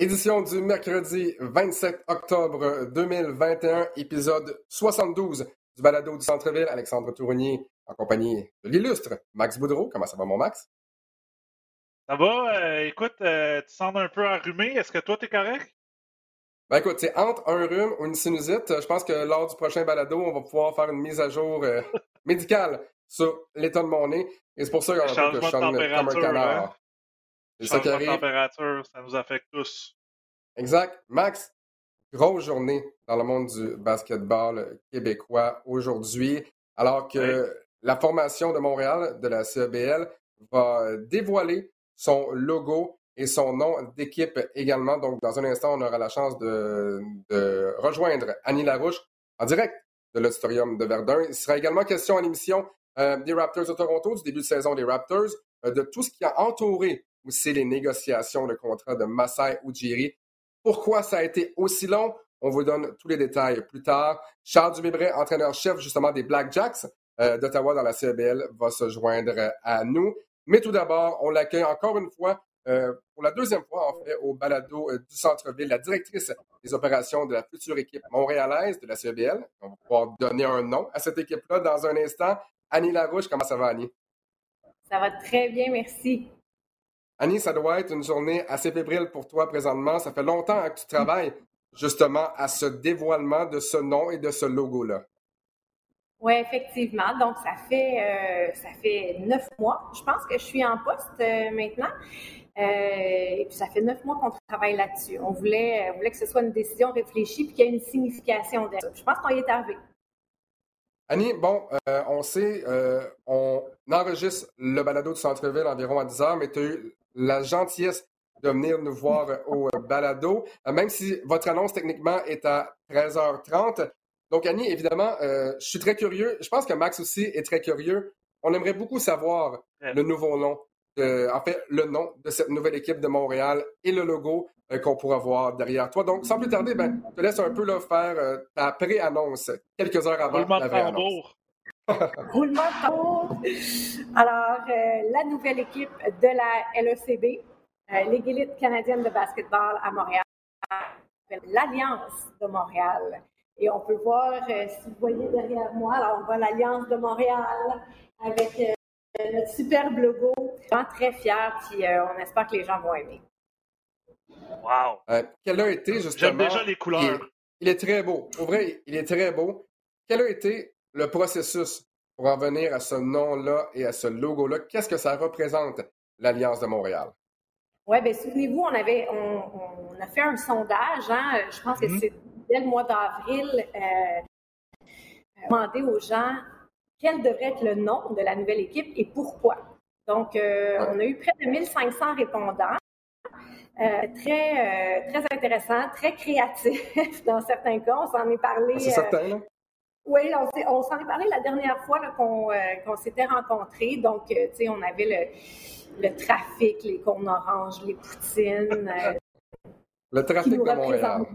Édition du mercredi 27 octobre 2021, épisode 72 du balado du centre-ville. Alexandre Tournier en compagnie de l'illustre Max Boudreau. Comment ça va, mon Max? Ça va? Euh, écoute, euh, tu sens un peu enrhumé. Est-ce que toi, t'es correct? Ben écoute, c'est entre un rhume ou une sinusite. Je pense que lors du prochain balado, on va pouvoir faire une mise à jour euh, médicale sur l'état de mon nez. Et c'est pour ça que je chante comme un canard. Hein? C'est ça qui arrive. température, ça nous affecte tous. Exact. Max, grosse journée dans le monde du basketball québécois aujourd'hui, alors que la formation de Montréal, de la CEBL, va dévoiler son logo et son nom d'équipe également. Donc, dans un instant, on aura la chance de, rejoindre Annie Larouche en direct de l'Auditorium de Verdun. Il sera également question à l'émission euh, des Raptors de Toronto, du début de saison des Raptors, euh, de tout ce qui a entouré aussi les négociations de contrat de Masai Ujiri. Pourquoi ça a été aussi long? On vous donne tous les détails plus tard. Charles Dumébret, entraîneur-chef justement des Blackjacks euh, d'Ottawa dans la CBL, va se joindre à nous. Mais tout d'abord, on l'accueille encore une fois, euh, pour la deuxième fois en fait, au balado euh, du centre-ville, la directrice des opérations de la future équipe montréalaise de la CBL. On va pouvoir donner un nom à cette équipe-là dans un instant. Annie Larouche, comment ça va, Annie? Ça va très bien, merci. Annie, ça doit être une journée assez fébrile pour toi présentement. Ça fait longtemps que tu travailles justement à ce dévoilement de ce nom et de ce logo-là. Oui, effectivement. Donc, ça fait, euh, ça fait neuf mois. Je pense que je suis en poste euh, maintenant. Euh, et puis, ça fait neuf mois qu'on travaille là-dessus. On voulait, voulait que ce soit une décision réfléchie puis qu'il y ait une signification derrière Je pense qu'on y est arrivé. Annie, bon, on sait, on enregistre le balado du centre-ville environ à 10 heures, mais tu as eu la gentillesse de venir nous voir au balado, même si votre annonce techniquement est à 13h30. Donc, Annie, évidemment, euh, je suis très curieux. Je pense que Max aussi est très curieux. On aimerait beaucoup savoir le nouveau nom, en fait, le nom de cette nouvelle équipe de Montréal et le logo euh, qu'on pourra voir derrière toi. Donc, sans plus tarder, ben, je te laisse un peu là, faire euh, ta pré-annonce quelques heures avant Roulement la tambour. Roulement de tambour. Alors, la nouvelle équipe de la LECB, l'égélite canadienne de basketball à Montréal, l'Alliance de Montréal. Et on peut voir, euh, si vous voyez derrière moi, alors on voit l'Alliance de Montréal avec euh, notre superbe logo. Vraiment très fiers, puis euh, on espère que les gens vont aimer. Wow! quel a été justement. J'aime déjà les couleurs. Il est, très beau. Au vrai, il est très beau. Quel a été le processus pour en venir à ce nom-là et à ce logo-là? Qu'est-ce que ça représente, l'Alliance de Montréal? Oui, bien, souvenez-vous, on avait on, a fait un sondage, hein, je pense que mm-hmm. c'est dès le mois d'avril, euh, demander aux gens quel devrait être le nom de la nouvelle équipe et pourquoi. Donc, euh, on a eu près de 1500 répondants. Euh, très, très intéressant, très créatif dans certains cas. On s'en est parlé. Ah, c'est certain, là? Oui, on, s'en est parlé la dernière fois qu'on s'était rencontrés. Donc, tu sais, on avait le, trafic, les cônes oranges, les poutines. le trafic de Montréal.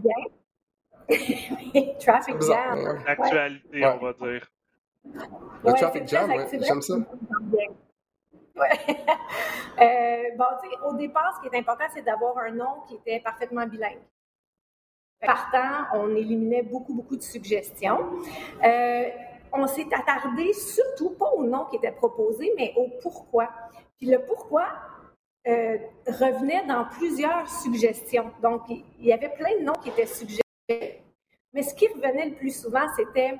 traffic jam. L'actualité, on va dire. Le traffic jam, j'aime ça. Ouais. euh, bon, tu sais, au départ, ce qui est important, c'est d'avoir un nom qui était parfaitement bilingue. Partant, on éliminait beaucoup, beaucoup de suggestions. Euh, on s'est attardé surtout pas au nom qui était proposé, mais au pourquoi. Puis le pourquoi euh, revenait dans plusieurs suggestions. Donc, il y avait plein de noms qui étaient suggérés mais ce qui revenait le plus souvent, c'était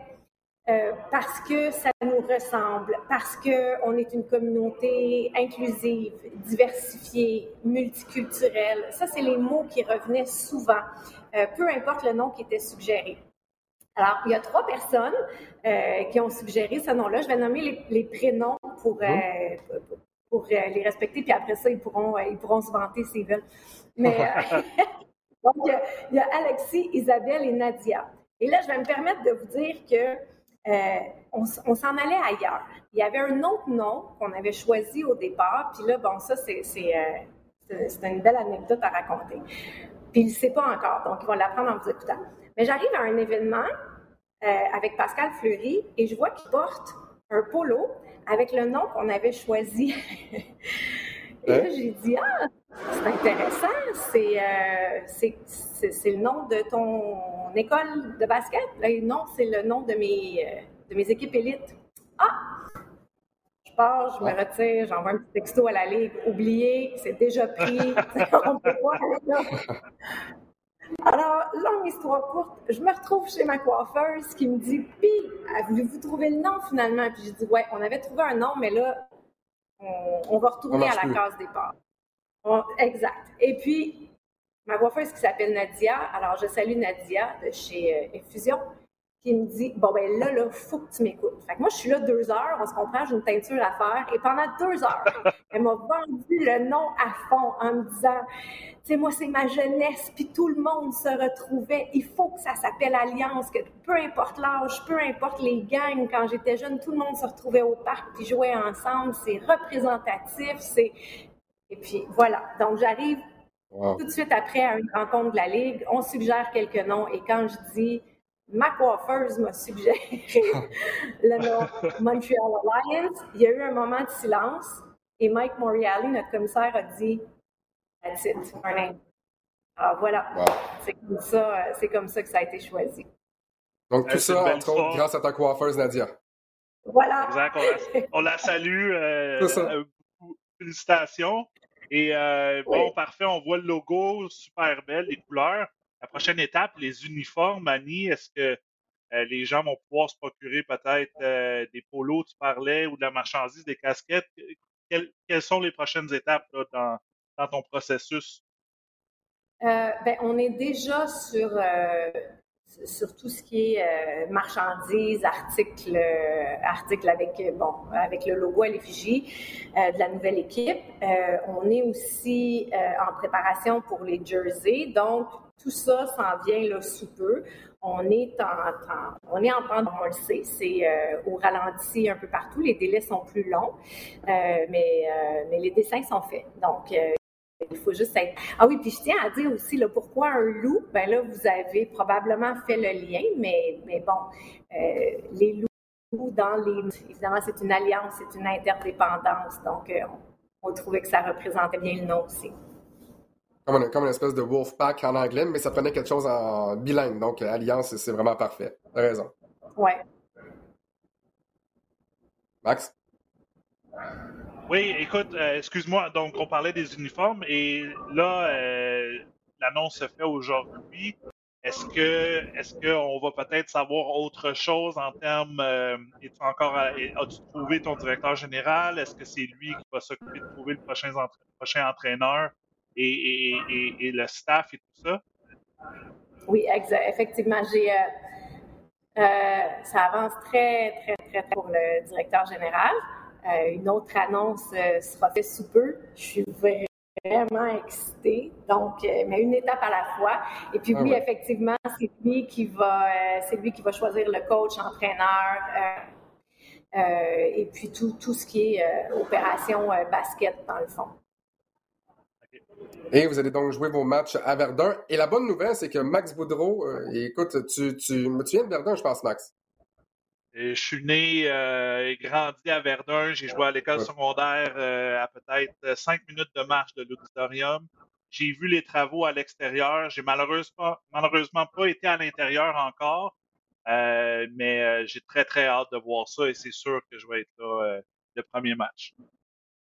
euh, parce que ça nous ressemble, parce qu'on est une communauté inclusive, diversifiée, multiculturelle. Ça, c'est les mots qui revenaient souvent, euh, peu importe le nom qui était suggéré. Alors, il y a trois personnes euh, qui ont suggéré ce nom-là. Je vais nommer les, prénoms pour, pour, les respecter, puis après ça, ils pourront, ils pourront se vanter s'ils veulent. Mais Donc, il y, a, Alexis, Isabelle et Nadia. Et là, je vais me permettre de vous dire que euh, on, s'en allait ailleurs. Il y avait un autre nom qu'on avait choisi au départ, puis là, bon, ça, c'est, euh, une belle anecdote à raconter. Puis il ne sait pas encore, donc il va l'apprendre en vous écoutant. Mais j'arrive à un événement euh, avec Pascal Fleury et je vois qu'il porte un polo avec le nom qu'on avait choisi. Et là, j'ai dit, ah, c'est intéressant, c'est, euh, c'est, le nom de ton école de basket? non, c'est le nom de mes, euh, de mes équipes élites. Ah! Je pars, je me retire, j'envoie un petit texto à la ligue. Oublié, c'est déjà pris. On peut pas alors, longue histoire courte, je me retrouve chez ma coiffeuse qui me dit Puis, avez-vous trouvé le nom finalement? Puis je dis Ouais, on avait trouvé un nom, mais là, on, va retourner à la case départ. exact. Et puis, ma coiffeuse qui s'appelle Nadia, alors je salue Nadia de chez euh, Effusion, qui me dit Bon, ben là, là, faut que tu m'écoutes. Fait que moi, je suis là deux heures, on se comprend, j'ai une teinture à faire. Et pendant deux heures, elle m'a vendu le nom à fond en me disant Tu sais, moi, c'est ma jeunesse, puis tout le monde se retrouvait. Il faut que ça s'appelle Alliance, que peu importe l'âge, peu importe les gangs, quand j'étais jeune, tout le monde se retrouvait au parc puis jouait ensemble. C'est représentatif, c'est. Et puis voilà. Donc, j'arrive tout de suite après à une rencontre de la Ligue. On suggère quelques noms. Et quand je dis ma coiffeuse m'a suggéré le nom Montreal Alliance. Il y a eu un moment de silence et Mike Moriali, notre commissaire, a dit That's it, our name. Alors voilà, c'est comme, ça, c'est comme ça que ça a été choisi. Donc tout ça, entre autres, grâce à ta coiffeuse, Nadia. Voilà. Exact, on la, salue. Euh, euh, félicitations. Et euh, bon, parfait, on voit le logo, super belle, les couleurs la prochaine étape, les uniformes, Annie, est-ce que euh, les gens vont pouvoir se procurer peut-être euh, des polos, tu parlais, ou de la marchandise, des casquettes? Quelles, sont les prochaines étapes dans, ton processus? Euh, ben, on est déjà sur, sur tout ce qui est marchandises, articles, articles avec, bon, avec le logo à l'effigie de la nouvelle équipe. on est aussi en préparation pour les jerseys. Donc, tout ça s'en vient là sous peu. On est en, on est en on le sait, c'est euh, au ralenti un peu partout. Les délais sont plus longs, euh, mais, euh, mais les dessins sont faits. Donc, il faut juste être. Ah oui, puis je tiens à dire aussi là, pourquoi un loup? Ben là, vous avez probablement fait le lien, mais, mais bon, les loups dans les. Évidemment, c'est une alliance, c'est une interdépendance. Donc, on, on trouvait que ça représentait bien le nom aussi comme une, comme une espèce de wolf pack en anglais, mais ça prenait quelque chose en bilingue. Donc, euh, Alliance, c'est vraiment parfait. T'as raison. Ouais. Max? Oui, écoute, euh, excuse-moi, donc on parlait des uniformes et là, euh, l'annonce se fait aujourd'hui. Est-ce que est-ce qu'on va peut-être savoir autre chose en termes es encore as-tu trouvé ton directeur général? Est-ce que c'est lui qui va s'occuper de trouver le prochain, entraîneur? et, le staff et tout ça? Oui, effectivement. J'ai, euh, euh, ça avance très, très, très, très pour le directeur général. Euh, une autre annonce sera faite sous peu. Je suis vraiment excitée. Donc, mais une étape à la fois. Et puis, ah oui, effectivement, c'est lui qui va, c'est lui qui va choisir le coach, entraîneur. et puis tout, tout ce qui est opération basket dans le fond. Et vous allez donc jouer vos matchs à Verdun. Et la bonne nouvelle, c'est que Max Boudreau, euh, écoute, tu, tu, tu viens de Verdun, je pense, Max? Je suis né euh, et grandi à Verdun. J'ai joué à l'école secondaire euh, à peut-être cinq minutes de marche de l'auditorium. J'ai vu les travaux à l'extérieur. J'ai malheureusement, malheureusement pas été à l'intérieur encore, mais j'ai très très hâte de voir ça et c'est sûr que je vais être là le premier match.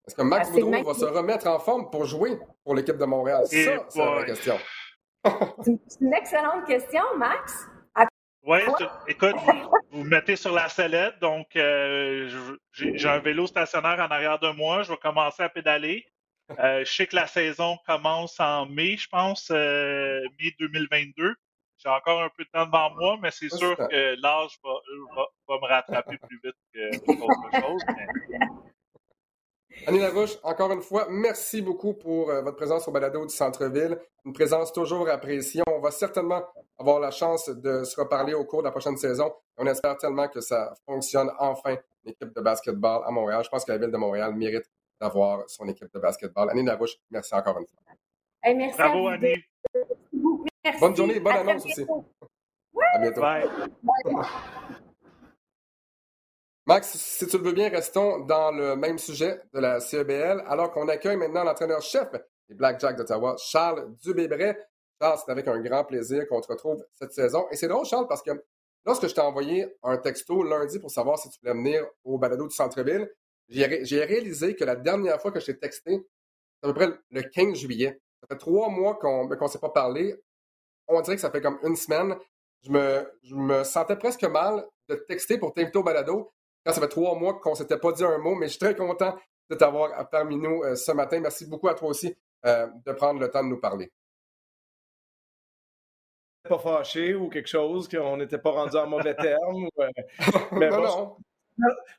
Est-ce que Max ah, Boudreau va se remettre en forme pour jouer pour l'équipe de Montréal? ça, c'est la question. c'est une excellente question, Max. Oui, écoute, vous, mettez sur la sellette, donc euh, j'ai un vélo stationnaire en arrière de moi, je vais commencer à pédaler. Euh, je sais que la saison commence en mai, je pense, euh, mai 2022. J'ai encore un peu de temps devant moi, mais c'est sûr que l'âge va, me rattraper plus vite que autre chose. Annie Larouche, encore une fois, merci beaucoup pour euh, votre présence au balado du centre-ville. Une présence toujours appréciée. On va certainement avoir la chance de se reparler au cours de la prochaine saison. On espère tellement que ça fonctionne enfin, l'équipe de basketball à Montréal. Je pense que la ville de Montréal mérite d'avoir son équipe de basketball. Annie Larouche, merci encore une fois. merci Bravo, Annie. Bonne journée, bonne annonce aussi. À bientôt. Bye. Max, si tu le veux bien, restons dans le même sujet de la CEBL, alors qu'on accueille maintenant l'entraîneur-chef des Blackjacks d'Ottawa, Charles Dubébret. Charles, c'est avec un grand plaisir qu'on te retrouve cette saison. Et c'est drôle, Charles, parce que lorsque je t'ai envoyé un texto lundi pour savoir si tu voulais venir au balado du centre-ville, j'ai réalisé que la dernière fois que je t'ai texté, c'est à peu près le 15 juillet. Ça fait trois mois qu'on ne s'est pas parlé. On dirait que ça fait comme une semaine. Je me, je me sentais presque mal de texter pour t'inviter au balado ça fait trois mois qu'on ne s'était pas dit un mot, mais je suis très content de t'avoir parmi nous euh, ce matin. Merci beaucoup à toi aussi euh, de prendre le temps de nous parler. Pas fâché ou quelque chose, qu'on n'était pas rendu en mauvais terme. Euh, mais non, non.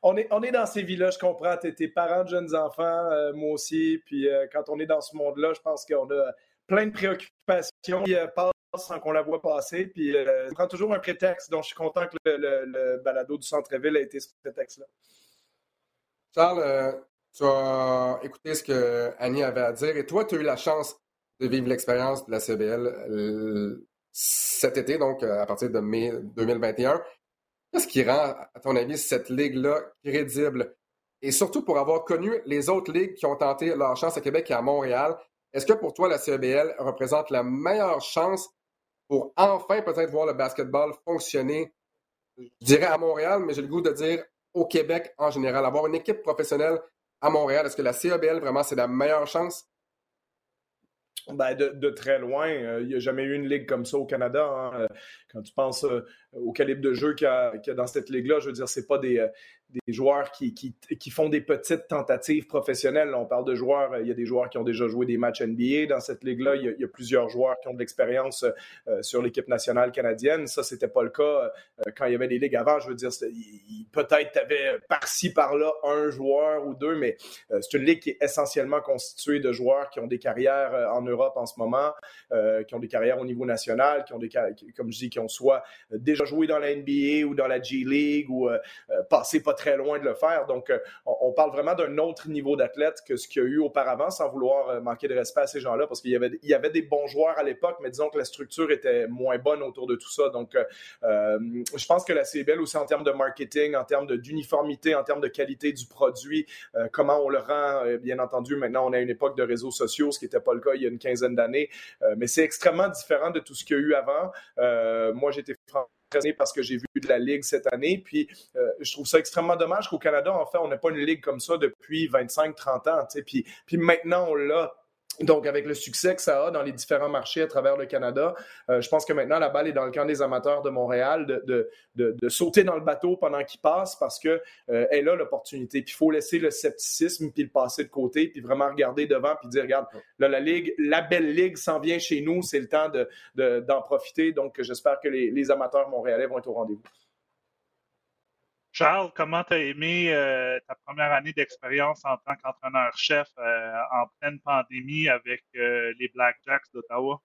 On est, on est dans ces vies-là, je comprends. Tu es, parents de jeunes enfants, moi aussi. Puis quand on est dans ce monde-là, je pense qu'on a plein de préoccupations qui passent sans qu'on la voit passer. Puis euh, prend toujours un prétexte. Donc, je suis content que le, balado du centre-ville ait été ce prétexte-là. Charles, euh, tu as écouté ce que Annie avait à dire et toi, tu as eu la chance de vivre l'expérience de la CBL euh, cet été, donc à partir de mai 2021. Qu'est-ce qui rend, à ton avis, cette ligue-là crédible? Et surtout pour avoir connu les autres ligues qui ont tenté leur chance à Québec et à Montréal, est-ce que pour toi, la CBL représente la meilleure chance pour enfin peut-être voir le basketball fonctionner, je dirais à Montréal, mais j'ai le goût de dire au Québec en général. Avoir une équipe professionnelle à Montréal, est-ce que la CEBL, vraiment, c'est la meilleure chance? Ben, de, très loin. Euh, il n'y a jamais eu une ligue comme ça au Canada. Hein. Quand tu penses euh, au calibre de jeu qu'il y, a dans cette ligue-là, je veux dire, c'est pas des, euh, des joueurs qui, qui, qui, font des petites tentatives professionnelles. On parle de joueurs, il y a des joueurs qui ont déjà joué des matchs NBA dans cette ligue-là. Il, y a plusieurs joueurs qui ont de l'expérience euh, sur l'équipe nationale canadienne. Ça, c'était pas le cas euh, quand il y avait des ligues avant. Je veux dire, peut-être tu avais par-ci, par-là un joueur ou deux, mais euh, c'est une ligue qui est essentiellement constituée de joueurs qui ont des carrières en Europe en ce moment, qui ont des carrières au niveau national, qui ont des comme je dis, qui ont soit déjà joué dans la NBA ou dans la G League ou passé pas très loin de le faire. Donc, euh, on, parle vraiment d'un autre niveau d'athlète que ce qu'il y a eu auparavant, sans vouloir euh, manquer de respect à ces gens-là, parce qu'il y avait, y avait des bons joueurs à l'époque, mais disons que la structure était moins bonne autour de tout ça. Donc, euh, je pense que la CBL aussi en termes de marketing, en termes d'uniformité, en termes de qualité du produit, comment on le rend, bien entendu, maintenant on a une époque de réseaux sociaux, ce qui n'était pas le cas il y a une quinzaine d'années, mais c'est extrêmement différent de tout ce qu'il y a eu avant. moi, j'étais parce que j'ai vu de la Ligue cette année. Puis euh, je trouve ça extrêmement dommage qu'au Canada, en fait, on n'a pas une Ligue comme ça depuis 25-30 ans. Puis, puis maintenant, on l'a donc, avec le succès que ça a dans les différents marchés à travers le Canada, euh, je pense que maintenant, la balle est dans le camp des amateurs de Montréal de, de, sauter dans le bateau pendant qu'il passe parce qu'elle euh, a l'opportunité. Puis, il faut laisser le scepticisme puis le passer de côté puis vraiment regarder devant puis dire, regarde, là, la Ligue, la belle Ligue s'en vient chez nous, c'est le temps d'en profiter. Donc, j'espère que les, les amateurs montréalais vont être au rendez-vous. Charles, comment tu as aimé euh, ta première année d'expérience en tant qu'entraîneur-chef euh, en pleine pandémie avec euh, les Blackjacks d'Ottawa?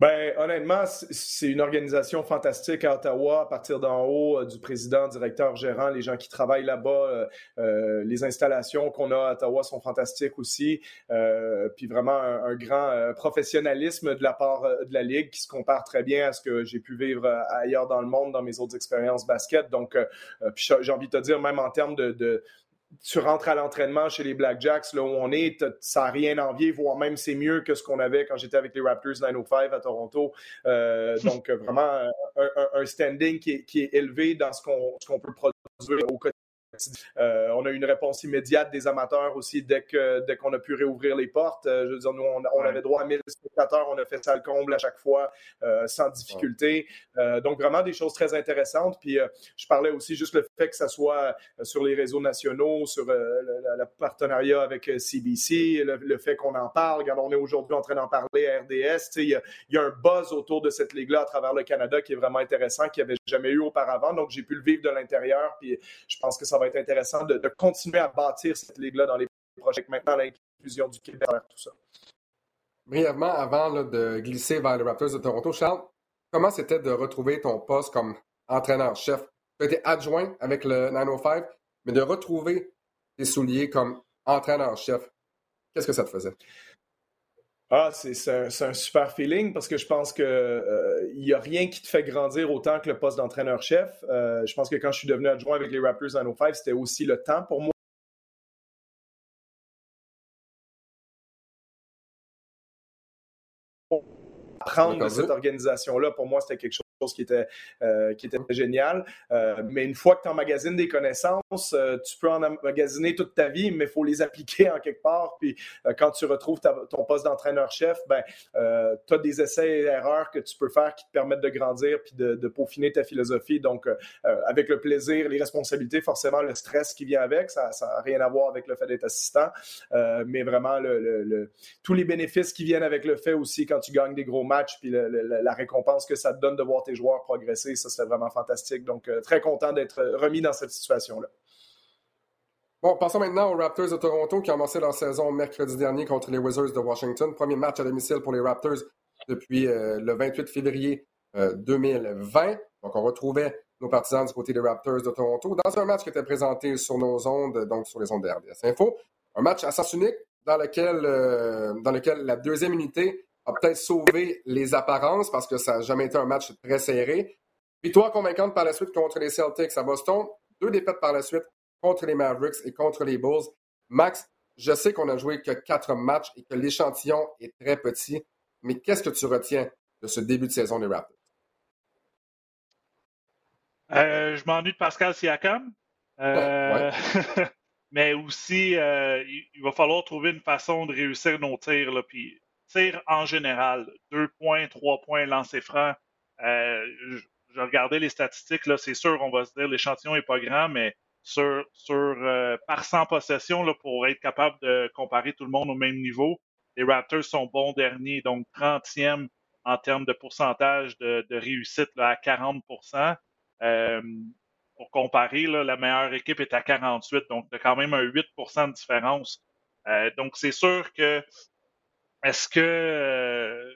Ben, honnêtement, c'est une organisation fantastique à Ottawa, à partir d'en haut, euh, du président, directeur, gérant, les gens qui travaillent là-bas, euh, euh, les installations qu'on a à Ottawa sont fantastiques aussi. puis vraiment un, grand professionnalisme de la part de la Ligue qui se compare très bien à ce que j'ai pu vivre ailleurs dans le monde, dans mes autres expériences basket. Donc, j'ai envie de te dire, même en termes de tu rentres à l'entraînement chez les Blackjacks, là où on est, ça n'a rien à envier, voire même c'est mieux que ce qu'on avait quand j'étais avec les Raptors 905 à Toronto. Euh, donc, vraiment, un, standing qui est, qui est, élevé dans ce qu'on peut produire au quotidien euh, on a eu une réponse immédiate des amateurs aussi dès que dès qu'on a pu réouvrir les portes. Euh, je veux dire, nous, on, avait droit à 1000 spectateurs, on a fait ça le comble à chaque fois euh, sans difficulté. donc, vraiment des choses très intéressantes. Puis, je parlais aussi juste le fait que ça soit sur les réseaux nationaux, sur le, partenariat avec CBC, le, fait qu'on en parle. Regarde, on est aujourd'hui en train d'en parler à RDS. Il y, a, y, a un buzz autour de cette ligue-là à travers le Canada qui est vraiment intéressant, qui n'y avait jamais eu auparavant. Donc, j'ai pu le vivre de l'intérieur. Puis, je pense que ça va être intéressant de, continuer à bâtir cette ligue-là dans les projets maintenant l'inclusion du Québec vers tout ça. Brièvement, avant de glisser vers les Raptors de Toronto, Charles, comment c'était de retrouver ton poste comme entraîneur-chef? Tu as été adjoint avec le 905, mais de retrouver tes souliers comme entraîneur-chef, qu'est-ce que ça te faisait? Ah, c'est un, super feeling parce que je pense qu'il n'y a rien qui te fait grandir autant que le poste d'entraîneur-chef. je pense que quand je suis devenu adjoint avec les Raptors en 05, c'était aussi le temps pour moi apprendre de cette organisation-là, pour moi, c'était quelque chose qui était, euh, qui était génial. Euh, mais une fois que tu emmagasines des connaissances, euh, tu peux en emmagasiner toute ta vie, mais il faut les appliquer en quelque part. Puis quand tu retrouves ton poste d'entraîneur-chef, ben, tu as des essais et erreurs que tu peux faire qui te permettent de grandir puis de, peaufiner ta philosophie. Donc, avec le plaisir, les responsabilités, forcément, le stress qui vient avec, ça n'a rien à voir avec le fait d'être assistant, mais vraiment tous les bénéfices qui viennent avec le fait aussi quand tu gagnes des gros match, puis la récompense que ça te donne de voir tes joueurs progresser, ça c'est vraiment fantastique. Donc, euh, très content d'être remis dans cette situation-là. Bon, passons maintenant aux Raptors de Toronto qui ont lancé leur saison mercredi dernier contre les Wizards de Washington. Premier match à domicile pour les Raptors depuis euh, le 28 février 2020. Euh, donc, on retrouvait nos partisans du côté des Raptors de Toronto dans un match qui était présenté sur nos ondes, donc sur les ondes de Info. Un match à sens unique dans lequel, dans lequel la deuxième unité a peut-être sauvé les apparences parce que ça n'a jamais été un match très serré. Victoire convaincante par la suite contre les Celtics à Boston. Deux défaites par la suite contre les Mavericks et contre les Bulls. Max, je sais qu'on a joué que quatre matchs et que l'échantillon est très petit, mais qu'est-ce que tu retiens de ce début de saison des Raptors? Euh, je m'ennuie de Pascal Siakam. Euh, mais aussi, euh, il, va falloir trouver une façon de réussir nos tirs. Là, puis tir en général, deux points, trois points lancés francs. Euh, je, regardais les statistiques, là, c'est sûr, on va se dire l'échantillon n'est pas grand, mais sur, sur euh, par 100 possessions, là, pour être capable de comparer tout le monde au même niveau, les Raptors sont bons derniers, donc 30e en termes de pourcentage de, réussite à 40% euh, Pour comparer, là, la meilleure équipe est à 48, donc il y a quand même un 8% de différence. donc c'est sûr que est-ce que euh,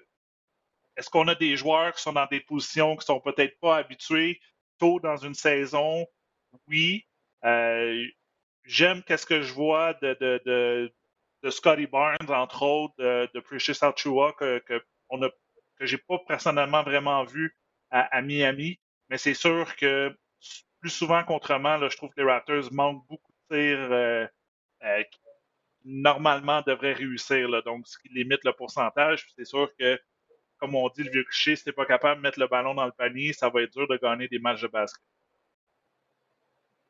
est-ce qu'on a des joueurs qui sont dans des positions qui sont peut-être pas habitués tôt dans une saison? Oui. Euh, j'aime qu'est-ce que je vois de, de, de, Scotty Barnes, entre autres, de, de Precious Achua, que, que, on a, que j'ai pas personnellement vraiment vu à, Miami. Mais c'est sûr que plus souvent qu'autrement, je trouve que les Raptors manquent beaucoup de tirs euh, normalement devrait réussir. Là, donc, ce qui limite le pourcentage. C'est sûr que, comme on dit, le vieux cliché, si tu pas capable de mettre le ballon dans le panier, ça va être dur de gagner des matchs de basket.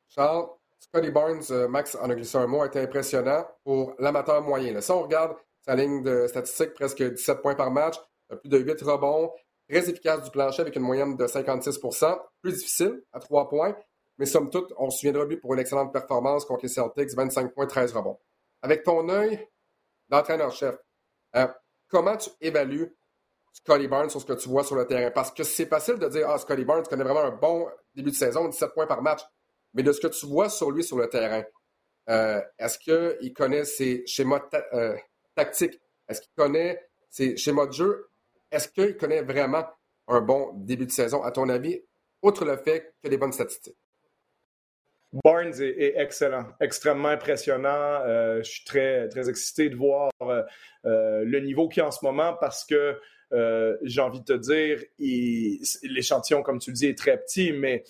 Charles, Scotty Barnes, euh, Max en a glissé un mot, a été impressionnant pour l'amateur moyen. Si on regarde sa ligne de statistiques, presque 17 points par match, plus de 8 rebonds, très efficace du plancher avec une moyenne de 56% plus difficile à 3 points, mais somme toute, on se souviendra lui pour une excellente performance contre les Celtics, 25 points, 13 rebonds avec ton œil d'entraîneur-chef, euh, comment tu évalues Scotty Barnes sur ce que tu vois sur le terrain? Parce que c'est facile de dire, ah, Scotty Barnes connaît vraiment un bon début de saison, 17 points par match. Mais de ce que tu vois sur lui sur le terrain, euh, est-ce qu'il connaît ses schémas euh, tactiques? Est-ce qu'il connaît ses schémas de jeu? Est-ce qu'il connaît vraiment un bon début de saison, à ton avis, outre le fait a des bonnes statistiques? Barnes est, excellent, extrêmement impressionnant. Euh, je suis très, très excité de voir euh, euh, le niveau qu'il y a en ce moment parce que euh, j'ai envie de te dire, l'échantillon, comme tu le dis, est très petit, mais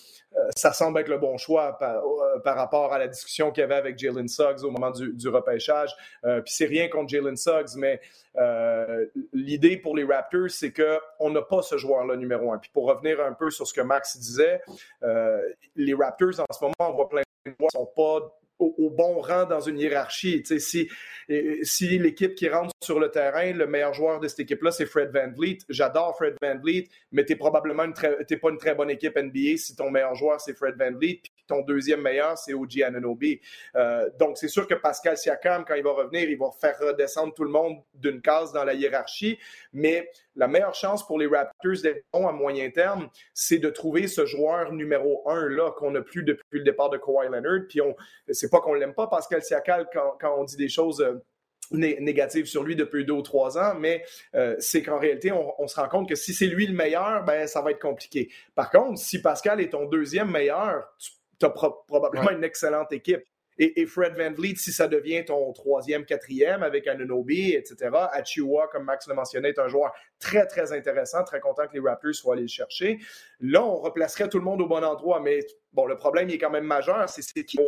ça semble être le bon choix par, euh, par rapport à la discussion qu'il y avait avec Jalen Suggs au moment du, du repêchage. Puis c'est rien contre Jalen Suggs, mais l'idée pour les Raptors, c'est qu'on n'a pas ce joueur-là numéro un. Puis pour revenir un peu sur ce que Max disait, les Raptors en ce moment, on voit plein de joueurs qui ne sont pas au, bon rang dans une hiérarchie. si si l'équipe qui rentre sur le terrain, le meilleur joueur de cette équipe-là, c'est Fred Van Vliet. J'adore Fred Van Vliet, mais tu probablement une très, pas une très bonne équipe NBA si ton meilleur joueur, c'est Fred Van Vliet, ton deuxième meilleur, c'est OG Ananobi. Euh, donc, c'est sûr que Pascal Siakam, quand il va revenir, il va faire redescendre tout le monde d'une case dans la hiérarchie, mais la meilleure chance pour les Raptors d'être bons à moyen terme, c'est de trouver ce joueur numéro un là qu'on n'a plus depuis le départ de Kawhi Leonard. Puis on, c'est pas qu'on l'aime pas, Pascal Siakam, quand, quand on dit des choses euh, négatives sur lui depuis deux ou trois ans, mais euh, c'est qu'en réalité, on, se rend compte que si c'est lui le meilleur, ben ça va être compliqué. Par contre, si Pascal est ton deuxième meilleur, tu as probablement une excellente équipe. Et, Fred Van Vliet, si ça devient ton troisième, quatrième avec Anunobi, etc., Achiwa, comme Max le mentionnait, est un joueur très, très intéressant, très content que les Raptors soient allés le chercher. Là, on replacerait tout le monde au bon endroit, mais bon, le problème il est quand même majeur, c'est qu'ils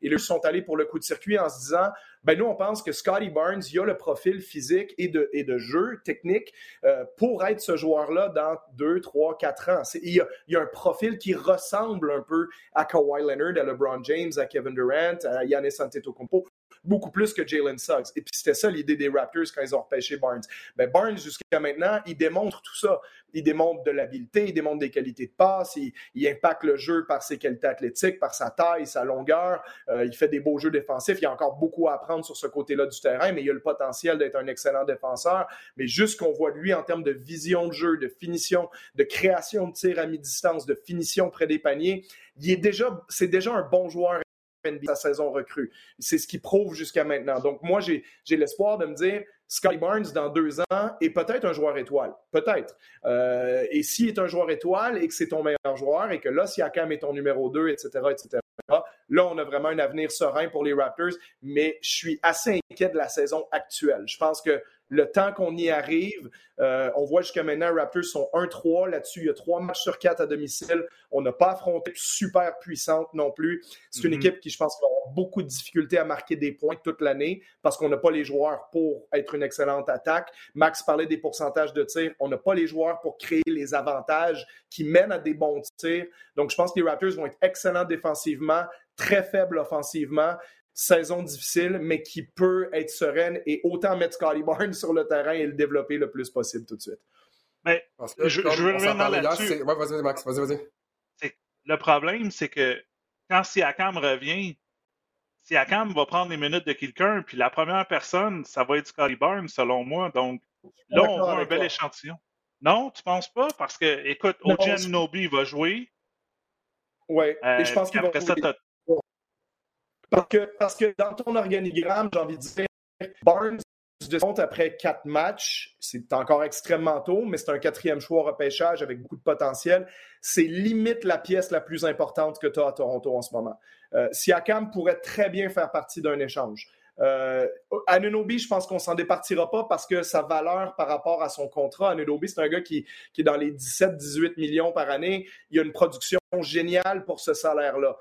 et là, ils sont allés pour le coup de circuit en se disant ben nous, on pense que Scotty Barnes, il a le profil physique et de, jeu technique euh, pour être ce joueur-là dans deux, trois, quatre ans. Il y, a, il y, a, un profil qui ressemble un peu à Kawhi Leonard, à LeBron James, à Kevin Durant, à Giannis Antetokounmpo beaucoup plus que Jalen Suggs. Et puis c'était ça l'idée des Raptors quand ils ont repêché Barnes. Ben Barnes, jusqu'à maintenant, il démontre tout ça. Il démontre de l'habileté, il démontre des qualités de passe, il, impacte le jeu par ses qualités athlétiques, par sa taille, sa longueur. Euh, il fait des beaux jeux défensifs. Il y a encore beaucoup à apprendre sur ce côté-là du terrain, mais il a le potentiel d'être un excellent défenseur. Mais juste qu'on voit de lui en termes de vision de jeu, de finition, de création de tir à mi-distance, de finition près des paniers, il est déjà, c'est déjà un bon joueur sa saison recrue. C'est ce qu'il prouve jusqu'à maintenant. Donc, moi, j'ai l'espoir de me dire, Sky Barnes, dans deux ans, est peut-être un joueur étoile. Peut-être. Euh, et s'il est un joueur étoile et que c'est ton meilleur joueur et que là, Siakam est ton numéro 2, etc., etc., là, on a vraiment un avenir serein pour les Raptors, mais je suis assez inquiet de la saison actuelle. Je pense que le temps qu'on y arrive, euh, on voit jusqu'à maintenant, Raptors sont 1-3. Là-dessus, il y a trois matchs sur quatre à domicile. On n'a pas affronté super puissante non plus. C'est une mm-hmm. équipe qui, je pense, va avoir beaucoup de difficultés à marquer des points toute l'année parce qu'on n'a pas les joueurs pour être une excellente attaque. Max parlait des pourcentages de tirs. On n'a pas les joueurs pour créer les avantages qui mènent à des bons tirs. Donc, je pense que les Raptors vont être excellents défensivement, très faibles offensivement saison difficile, mais qui peut être sereine et autant mettre Scotty Barnes sur le terrain et le développer le plus possible tout de suite. Mais je, je, veux revenir là-dessus. Ouais, vas-y, Max, vas-y, vas-y. Le problème, c'est que quand Siakam revient, Siakam va prendre les minutes de quelqu'un, puis la première personne, ça va être Scotty Barnes, selon moi. Donc là, on voit un bel échantillon. Non, tu penses pas? Parce que, écoute, Oji Nobi va jouer. Oui, et je pense qu'il va parce que, parce que dans ton organigramme, j'ai envie de dire, Barnes de compte après quatre matchs, c'est encore extrêmement tôt, mais c'est un quatrième choix repêchage avec beaucoup de potentiel. C'est limite la pièce la plus importante que tu as à Toronto en ce moment. Euh, Siakam pourrait très bien faire partie d'un échange. Euh, Anunobi, je pense qu'on s'en départira pas parce que sa valeur par rapport à son contrat, Anunobi, c'est un gars qui, qui est dans les 17-18 millions par année. Il a une production géniale pour ce salaire-là.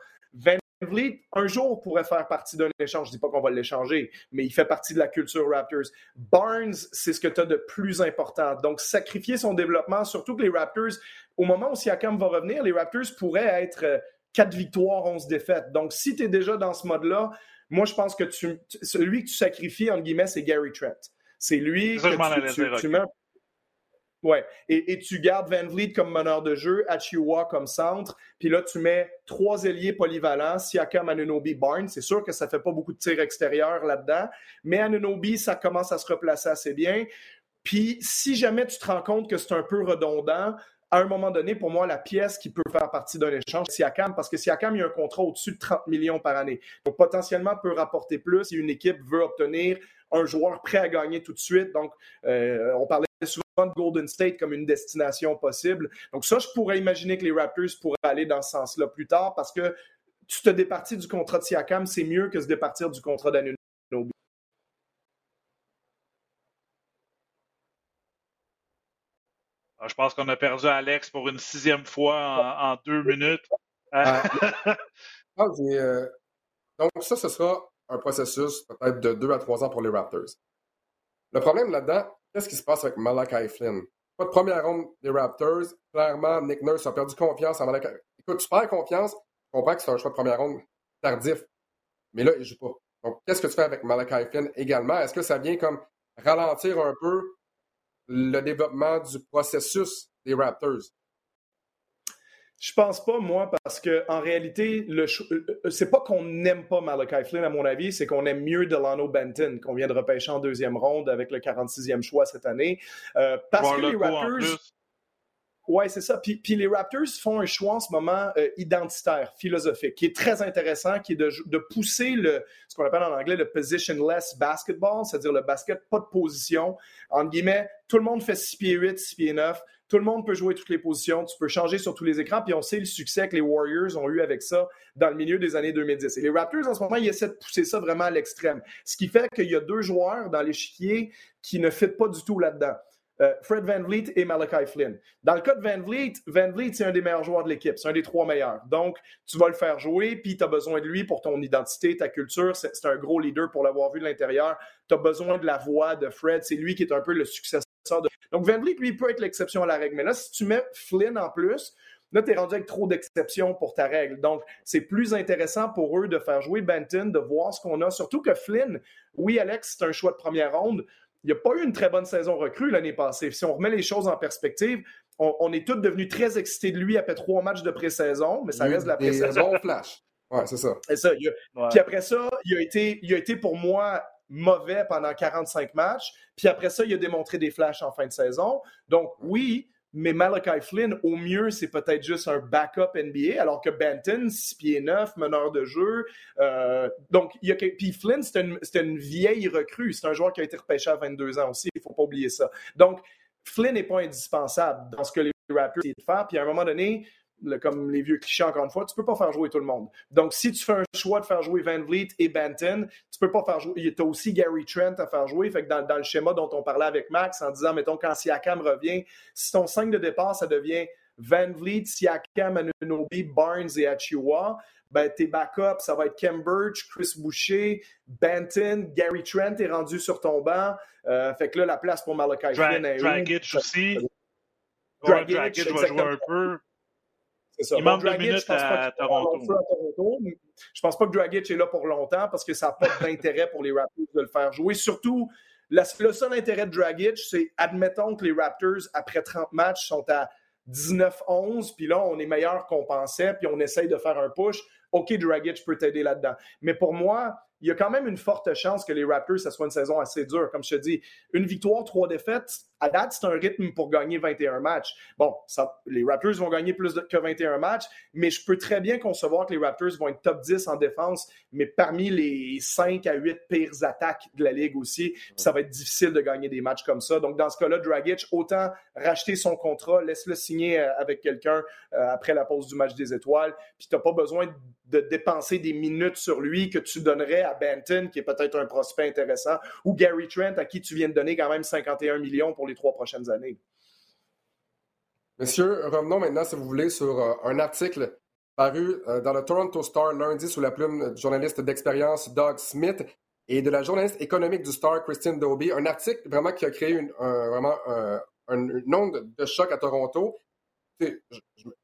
Vliet, un jour, pourrait faire partie d'un échange. Je ne dis pas qu'on va l'échanger, mais il fait partie de la culture Raptors. Barnes, c'est ce que tu as de plus important. Donc, sacrifier son développement, surtout que les Raptors, au moment où Siakam va revenir, les Raptors pourraient être 4 euh, victoires, 11 défaites. Donc, si tu es déjà dans ce mode-là, moi, je pense que tu, celui que tu sacrifies, entre guillemets, c'est Gary Trent. C'est lui que tu, mets Ouais. Et, tu gardes Van Vliet comme meneur de jeu, Achiwa comme centre, puis là, tu mets trois ailiers polyvalents, Siakam, Anunobi, Barnes. C'est sûr que ça fait pas beaucoup de tirs extérieurs là-dedans, mais Anunobi, ça commence à se replacer assez bien. Puis si jamais tu te rends compte que c'est un peu redondant, à un moment donné, pour moi, la pièce qui peut faire partie d'un échange, c'est Siakam, parce que Siakam, il a un contrat au-dessus de 30 millions par année. Donc, potentiellement, peut rapporter plus si une équipe veut obtenir un joueur prêt à gagner tout de suite. Donc, euh, on parlait souvent de Golden State comme une destination possible. Donc ça, je pourrais imaginer que les Raptors pourraient aller dans ce sens-là plus tard parce que tu te départis du contrat de Siakam, c'est mieux que se départir du contrat d'Anunobi. Ah, je pense qu'on a perdu Alex pour une sixième fois en, deux minutes. Ah, ah, euh, donc ça, ce sera un processus peut-être de deux à trois ans pour les Raptors. Le problème là-dedans, Qu'est-ce qui se passe avec Malachi Flynn? Pas de première ronde des Raptors. Clairement, Nick Nurse a perdu confiance en Malachi. Écoute, tu perds confiance, je comprends que c'est un choix de première ronde tardif. Mais là, il joue pas. Donc, qu'est-ce que tu fais avec Malachi Flynn également? Est-ce que ça vient comme ralentir un peu le développement du processus des Raptors? Je pense pas, moi, parce que en réalité, le euh, euh, c'est pas qu'on n'aime pas Malachi Flynn, à mon avis, c'est qu'on aime mieux Delano Benton, qu'on vient de repêcher en deuxième ronde avec le 46e choix cette année. Euh, parce que les Raptors. Ouais, c'est ça. Puis, puis, les Raptors font un choix en ce moment identitaire, philosophique, qui est très intéressant, qui est de, de pousser le, ce qu'on appelle en anglais le positionless basketball, c'est-à-dire le basket pas de position. En guillemets, tout le monde fait 6 pieds 8, 6 pieds 9 tout le monde peut jouer toutes les positions, tu peux changer sur tous les écrans, puis on sait le succès que les Warriors ont eu avec ça dans le milieu des années 2010. Et les Raptors, en ce moment, ils essaient de pousser ça vraiment à l'extrême. Ce qui fait qu'il y a deux joueurs dans l'échiquier qui ne fitent pas du tout là-dedans. Euh, Fred Van Vliet et Malachi Flynn. Dans le cas de Van Vliet, Van Vliet, c'est un des meilleurs joueurs de l'équipe. C'est un des trois meilleurs. Donc, tu vas le faire jouer, puis tu as besoin de lui pour ton identité, ta culture. C'est un gros leader pour l'avoir vu de l'intérieur. Tu as besoin de la voix de Fred. C'est lui qui est un peu le successeur. De... Donc, Van Vliet, lui, peut être l'exception à la règle. Mais là, si tu mets Flynn en plus, Là, tu es rendu avec trop d'exceptions pour ta règle. Donc, c'est plus intéressant pour eux de faire jouer Benton, de voir ce qu'on a. Surtout que Flynn, oui, Alex, c'est un choix de première ronde, il n'y a pas eu une très bonne saison recrue l'année passée. Si on remet les choses en perspective, on, est tous devenus très excités de lui après trois matchs de pré-saison, mais ça reste de la pré-saison. flash. Ouais, c'est ça. ça Puis après ça, il a, été, il a été pour moi mauvais pendant 45 matchs. Puis après ça, il a démontré des flashs en fin de saison. Donc oui, mais Malachi Flynn, au mieux, c'est peut-être juste un backup NBA, alors que Benton, 6 pieds 9, meneur de jeu. Euh, donc, il y a Puis Flynn, c'est une, une, vieille recrue. C'est un joueur qui a été repêché à 22 ans aussi. Il ne faut pas oublier ça. Donc, Flynn n'est pas indispensable dans ce que les Raptors essaient de faire. Puis à un moment donné, comme les vieux clichés encore une fois, tu peux pas faire jouer tout le monde. Donc, si tu fais un choix de faire jouer Van Vliet et Banton, tu peux pas faire jouer. Tu as aussi Gary Trent à faire jouer. Fait que dans, le schéma dont on parlait avec Max, en disant, mettons, quand Siakam revient, si ton 5 de départ, ça devient Van Vliet, Siakam, Anunobi, Barnes et Achiwa, ben, tes backups, ça va être Kem Birch, Chris Boucher, Banton, Gary Trent est rendu sur ton banc. Euh, fait que là, la place pour Malachi Flynn est Dragic aussi. Dragic, va jouer un peu. Il manque de minutes à, Toronto. Je pense pas que Dragic est là pour longtemps parce que ça n'a pas d'intérêt pour les Raptors de le faire jouer. Surtout, le seul intérêt de Dragic, c'est admettons que les Raptors, après 30 matchs, sont à 19-11, puis là, on est meilleur qu'on pensait, puis on essaye de faire un push. OK, Dragic peut t'aider là-dedans. Mais pour moi, il y a quand même une forte chance que les Raptors, ça soit une saison assez dure. Comme je te dis, une victoire, trois défaites, à date, c'est un rythme pour gagner 21 matchs. Bon, les Raptors vont gagner plus que 21 matchs, mais je peux très bien concevoir que les Raptors vont être top 10 en défense, mais parmi les 5 à 8 pires attaques de la Ligue aussi. ça va être difficile de gagner des matchs comme ça. Donc, dans ce cas-là, Dragic, autant racheter son contrat, laisse-le signer euh, avec quelqu'un euh, après la pause du match des étoiles, puis tu n'as pas besoin de dépenser des minutes sur lui que tu donnerais à Benton, qui est peut-être un prospect intéressant, ou Gary Trent, à qui tu viens de donner quand même 51 millions pour les trois prochaines années. Messieurs, revenons maintenant, si vous voulez, sur euh, un article paru euh, dans le Toronto Star lundi sous la plume du journaliste d'expérience Doug Smith et de la journaliste économique du Star, Christine Doby. Un article vraiment qui a créé une, un, vraiment un, onde de choc à Toronto. Je,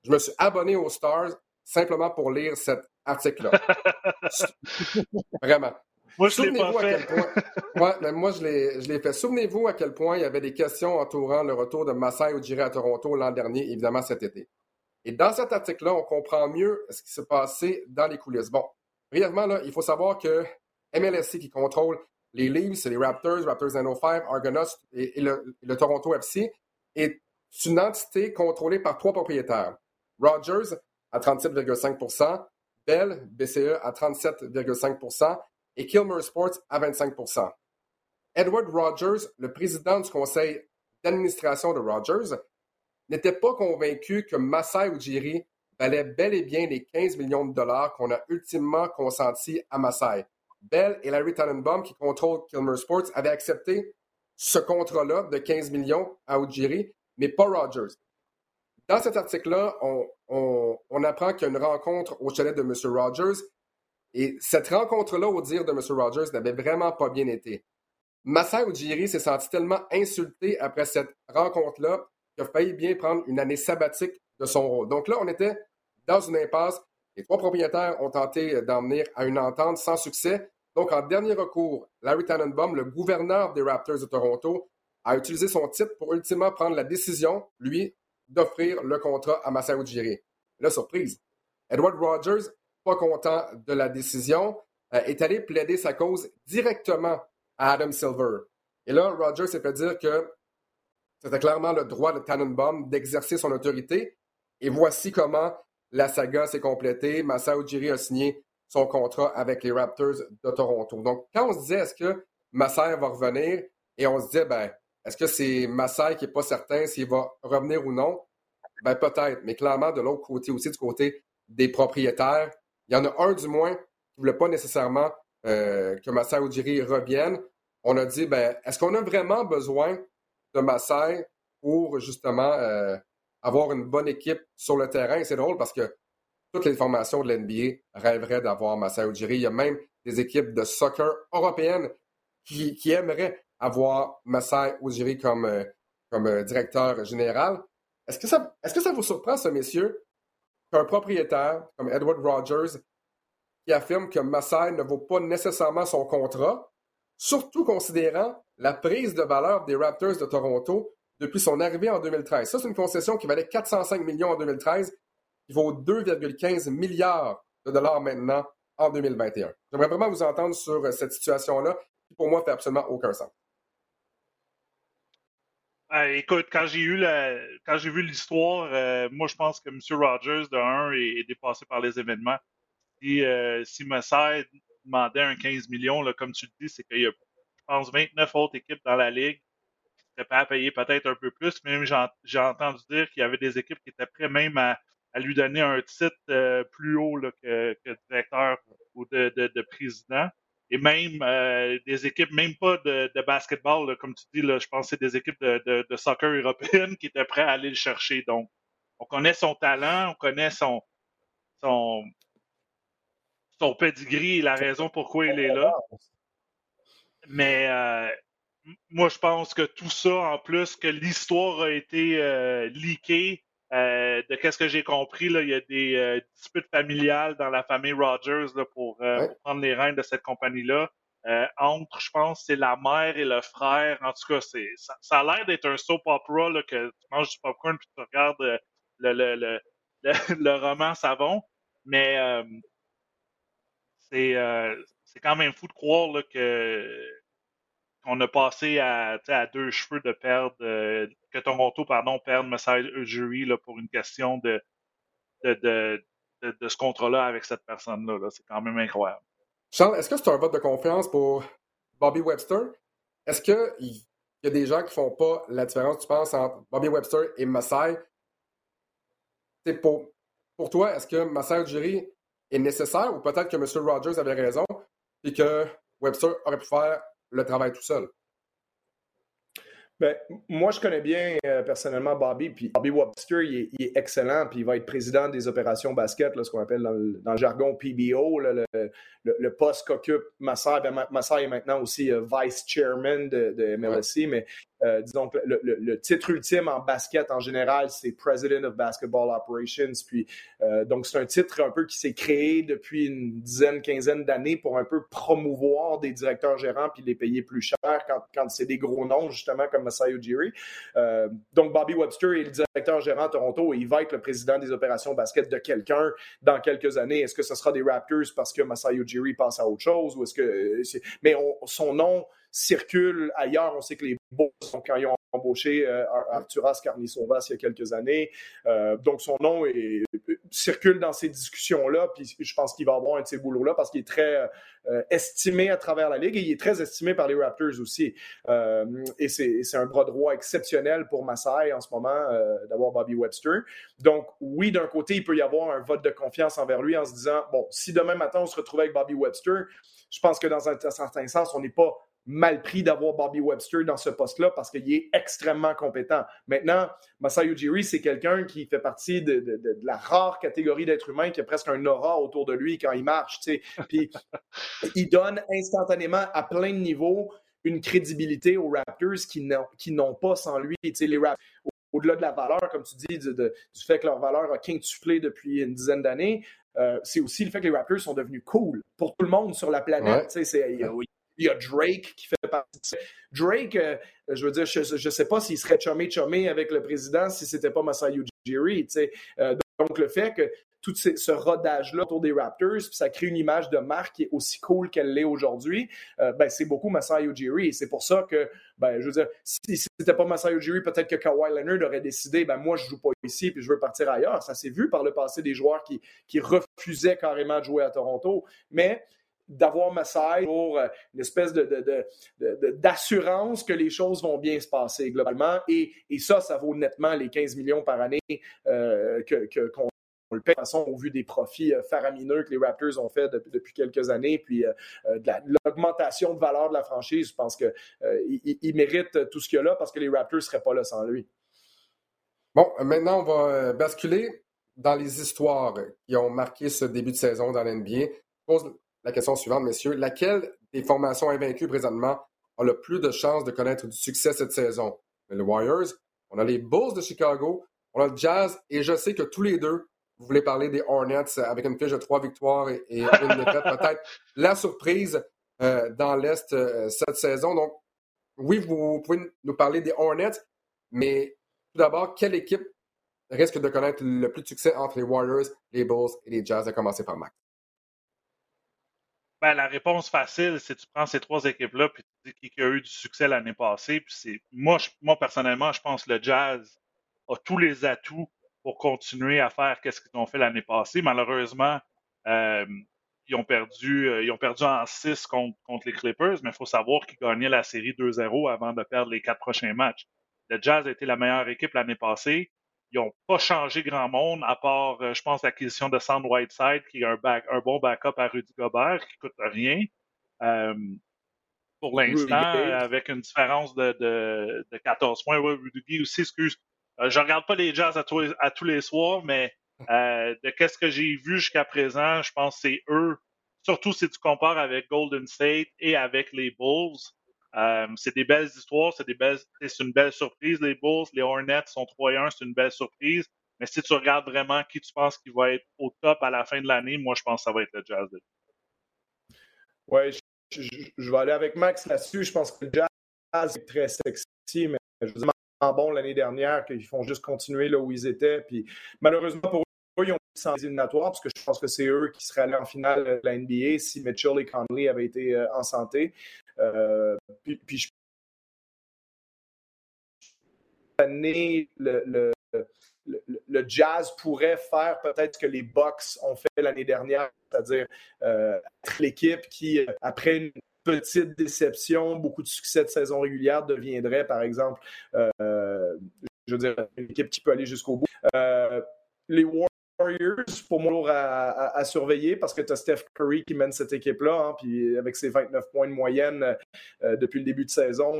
je, me suis abonné au Stars simplement pour lire cet article-là. Vraiment. Moi, je l'ai pas fait. ouais, mais moi, je l'ai fait. Souvenez-vous à quel point il y avait des questions entourant le retour de Masai Ujiri à Toronto l'an dernier, évidemment cet été. Et dans cet article-là, on comprend mieux ce qui s'est passé dans les coulisses. Bon, brièvement, là, il faut savoir que MLSC qui contrôle les Leafs, les Raptors, Raptors 905, Argonauts et, le, le, Toronto FC, est une entité contrôlée par trois propriétaires. Rogers à 37,5% Bell, BCE à 37,5 et Kilmer Sports à 25% Edward Rogers, le président du conseil d'administration de Rogers, n'était pas convaincu que Masai Ujiri valait bel et bien les 15 millions de dollars qu'on a ultimement consentis à Masai. Bell et Larry Tannenbaum, qui contrôlent Kilmer Sports, avaient accepté ce contrat-là de 15 millions à Ujiri, mais pas Rogers. Dans cet article-là, on, apprend qu'il y a une rencontre au chalet de M. Rogers. Et cette rencontre-là, au dire de M. Rogers, n'avait vraiment pas bien été. Massa Ujiri s'est senti tellement insulté après cette rencontre-là qu'il a failli bien prendre une année sabbatique de son rôle. Donc là, on était dans une impasse. Les trois propriétaires ont tenté d'en à une entente sans succès. Donc, en dernier recours, Larry Tannenbaum, le gouverneur des Raptors de Toronto, a utilisé son titre pour ultimement prendre la décision, lui, d'offrir le contrat à Masao Ujiri. La surprise, Edward Rogers, pas content de la décision, euh, est allé plaider sa cause directement à Adam Silver. Et là, Rogers s'est fait dire que c'était clairement le droit de Tannenbaum d'exercer son autorité. Et voici comment la saga s'est complétée. Masao Ujiri a signé son contrat avec les Raptors de Toronto. Donc, quand on se disait est-ce que Masai va revenir, et on se disait, ben, Est-ce que c'est Massai qui n'est pas certain s'il va revenir ou non? Ben peut-être, mais clairement, de l'autre côté aussi, du côté des propriétaires, il y en a un du moins qui ne voulait pas nécessairement euh, que Massai revienne. On a dit, ben, est-ce qu'on a vraiment besoin de Massai pour justement euh, avoir une bonne équipe sur le terrain? C'est drôle parce que toutes les formations de l'NBA rêveraient d'avoir Massai. Il y a même des équipes de soccer européennes qui, qui aimeraient avoir Massai comme, euh, comme directeur général. Est-ce que, ça, est-ce que ça vous surprend, ce messieurs, qu'un propriétaire comme Edward Rogers qui affirme que Massai ne vaut pas nécessairement son contrat, surtout considérant la prise de valeur des Raptors de Toronto depuis son arrivée en 2013. Ça, c'est une concession qui valait 405 millions en 2013, qui vaut 2,15 milliards de dollars maintenant en 2021. J'aimerais vraiment vous entendre sur cette situation-là, qui pour moi fait absolument aucun sens. Euh, écoute, quand j'ai eu la, quand j'ai vu l'histoire, euh, moi je pense que M. Rogers de 1 est, dépassé par les événements. Si, euh, si demandait un 15 millions, là, comme tu le dis, c'est qu'il y a, je pense, 29 autres équipes dans la ligue qui seraient prêtes à payer peut-être un peu plus. Même j'ai entendu dire qu'il y avait des équipes qui étaient prêtes même à, à lui donner un titre euh, plus haut là, que, que, directeur ou de, de, de président et même euh, des équipes, même pas de, de basketball, comme tu dis, là, je pense que c'est des équipes de, de, de, soccer européennes qui étaient prêtes à aller le chercher. Donc, on connaît son talent, on connaît son, son, son pedigree et la raison pourquoi il est là. Mais euh, moi, je pense que tout ça, en plus que l'histoire a été euh, leakée, euh, de qu'est-ce que j'ai compris, là, il y a des euh, disputes familiales dans la famille Rogers là, pour, euh, prendre les rênes de cette compagnie-là. entre, je pense, c'est la mère et le frère. En tout cas, c'est ça, ça a l'air d'être un soap opera là, que tu manges du popcorn puis tu regardes le, le, le, le, roman savon. Mais c'est c'est quand même fou de croire là, que qu'on a passé à, deux cheveux de perdre, euh, que Toronto, pardon, perde Messiah Jury pour une question de, ce contrat-là avec cette personne-là. -là, c'est quand même incroyable. Charles, est-ce que c'est un vote de confiance pour Bobby Webster? Est-ce qu'il y a des gens qui font pas la différence, tu penses, entre Bobby Webster et Masai? Pour, pour toi, est-ce que Masai Jury est nécessaire ou peut-être que M. Rogers avait raison et que Webster aurait pu faire le travail tout seul? Ben, moi, je connais bien euh, personnellement Bobby, puis Bobby Webster, il est, excellent, puis il va être président des opérations basket, là, ce qu'on appelle dans le, jargon PBO, le, le, poste qu'occupe Massar. Ben, Massar est maintenant aussi euh, vice chairman de, de MLSC, mais euh, disons que le, titre ultime en basket en général, c'est President of Basketball Operations. Puis, euh, donc, c'est un titre un peu qui s'est créé depuis une dizaine, quinzaine d'années pour un peu promouvoir des directeurs gérants puis les payer plus cher quand, quand c'est des gros noms, justement, comme Masai Ujiri. Euh, donc, Bobby Webster est le directeur gérant à Toronto et il va être le président des opérations basket de quelqu'un dans quelques années. Est-ce que ce sera des Raptors parce que Masai Ujiri passe à autre chose ou est-ce que. Mais son nom circule ailleurs. On sait que les Bulls, quand ils ont embauché euh, Arturas Carnissovas il y a quelques années, euh, donc son nom circule dans ces discussions-là, puis je pense qu'il va avoir un de ces boulots-là parce qu'il est très euh, estimé à travers la Ligue et il est très estimé par les Raptors aussi. et c'est un bras droit exceptionnel pour Masai en ce moment d'avoir Bobby Webster. Donc oui, d'un côté, il peut y avoir un vote de confiance envers lui en se disant, bon, si demain matin on se retrouvait avec Bobby Webster, je pense que dans un certain sens, on n'est pas mal pris d'avoir Bobby Webster dans ce poste-là parce qu'il est extrêmement compétent. Maintenant, Masai Ujiri, c'est quelqu'un qui fait partie de, la rare catégorie d'êtres humains qui a presque un aura autour de lui quand il marche. Puis il donne instantanément à plein de niveaux une crédibilité aux Raptors qui n'ont pas sans lui. Les Raptors, au-delà de la valeur, comme tu dis, du, fait que leur valeur a quintuplé depuis une dizaine d'années, euh, c'est aussi le fait que les Raptors sont devenus cool pour tout le monde sur la planète. Il y a Drake qui fait partie de ça. Drake, euh, je veux dire, je ne sais pas s'il serait chumé-chumé avec le président si c'était pas Masai Ujiri. Euh, donc, le fait que tout ce rodage-là autour des Raptors, ça crée une image de marque qui est aussi cool qu'elle l'est aujourd'hui, euh, ben, c'est beaucoup Masai Ujiri. C'est pour ça que, ben, je veux dire, si c'était pas Masai Ujiri, peut-être que Kawhi Leonard aurait décidé, ben, moi, je joue pas ici puis je veux partir ailleurs. Ça s'est vu par le passé des joueurs qui, qui refusaient carrément de jouer à Toronto. Mais d'avoir Massai pour une espèce d'assurance que les choses vont bien se passer globalement. Et, ça, ça vaut nettement les 15 millions par année qu'on on le paie de toute façon au vu des profits euh, faramineux que les Raptors ont fait depuis, quelques années, puis euh, euh, de l'augmentation de valeur de la franchise. Je pense qu'il il mérite tout ce qu'il y a là parce que les Raptors ne seraient pas là sans lui. Bon, maintenant, on va basculer dans les histoires qui ont marqué ce début de saison dans l'NBA. Je la question suivante, messieurs. Laquelle des formations invaincues présentement a le plus de chances de connaître du succès cette saison? Les Warriors, on a les Bulls de Chicago, on a le Jazz, et je sais que tous les deux, vous voulez parler des Hornets avec une fiche de trois victoires et, une défaite, peut-être la surprise euh, dans l'Est euh, cette saison. Donc, oui, vous pouvez nous parler des Hornets, mais tout d'abord, quelle équipe risque de connaître le plus de succès entre les Warriors, les Bulls et les Jazz, à commencer par Max? Ben, la réponse facile, c'est tu prends ces trois équipes-là puis tu dis qui a eu du succès l'année passée. Puis moi, personnellement, je pense que le Jazz a tous les atouts pour continuer à faire ce qu'ils ont fait l'année passée. Malheureusement, euh, ils, ont perdu, euh, ils ont perdu en 6 contre, les Clippers, mais il faut savoir qu'ils gagnaient la série 2-0 avant de perdre les quatre prochains matchs. Le Jazz a été la meilleure équipe l'année passée. Ils n'ont pas changé grand monde, à part, euh, je pense, l'acquisition de Sand Whiteside, qui est un, un bon backup à Rudy Gobert, qui ne coûte rien. pour l'instant, avec une différence de, de, 14 points. Rudy aussi, excuse, euh, je regarde pas les Jazz à, tous les soirs, mais euh, de qu'est-ce que j'ai vu jusqu'à présent, je pense que c'est eux. Surtout si tu compares avec Golden State et avec les Bulls. Euh, c'est des belles histoires, c'est une belle surprise. Les Bulls, les Hornets sont 3 1, c'est une belle surprise. Mais si tu regardes vraiment qui tu penses qui va être au top à la fin de l'année, moi je pense que ça va être le Jazz. Oui, je, vais aller avec Max là-dessus. Je pense que le Jazz est très sexy, mais je veux dire, bon l'année dernière qu'ils font juste continuer là où ils étaient. Puis malheureusement pour ils ont sans éliminatoire parce que je pense que c'est eux qui seraient allés en finale de la NBA si Mitchell et Conley avaient été euh, en santé. Euh, puis, je le, le, le, le, jazz pourrait faire peut-être ce que les Bucks ont fait l'année dernière, c'est-à-dire euh, l'équipe qui, après une petite déception, beaucoup de succès de saison régulière deviendrait, par exemple, euh, je veux dire, une équipe qui peut aller jusqu'au bout. Euh, les Warriors, pour moi, à, surveiller parce que tu as Steph Curry qui mène cette équipe-là, hein, puis avec ses 29 points de moyenne euh, depuis le début de saison,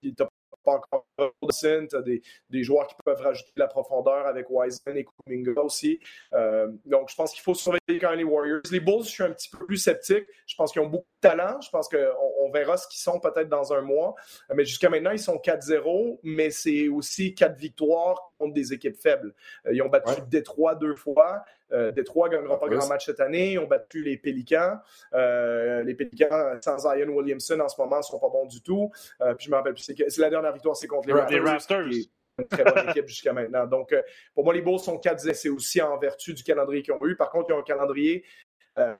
puis tu pas encore de des, des joueurs qui peuvent rajouter de la profondeur avec Wiseman et Kuminga aussi. Euh, donc, je pense qu'il faut surveiller quand les Warriors. Les Bulls, je suis un petit peu plus sceptique. Je pense qu'ils ont beaucoup de talent. Je pense qu'on on verra ce qu'ils sont peut-être dans un mois. Mais jusqu'à maintenant, ils sont 4-0, mais c'est aussi 4 victoires contre des équipes faibles. Euh, ils ont battu Détroit deux fois. Euh, Détroit ne gagnera pas grand match cette année. Ils ont battu les Pélicans. Euh, les Pélicans, sans Zion Williamson, en ce moment, ne sont pas bons du tout. Euh, puis je me rappelle plus, c'est la dernière victoire, c'est contre les Raptors. une très bonne équipe jusqu'à maintenant. Donc, pour moi, les Bulls sont 4 C'est aussi en vertu du calendrier qu'ils ont eu. Par contre, ils ont un calendrier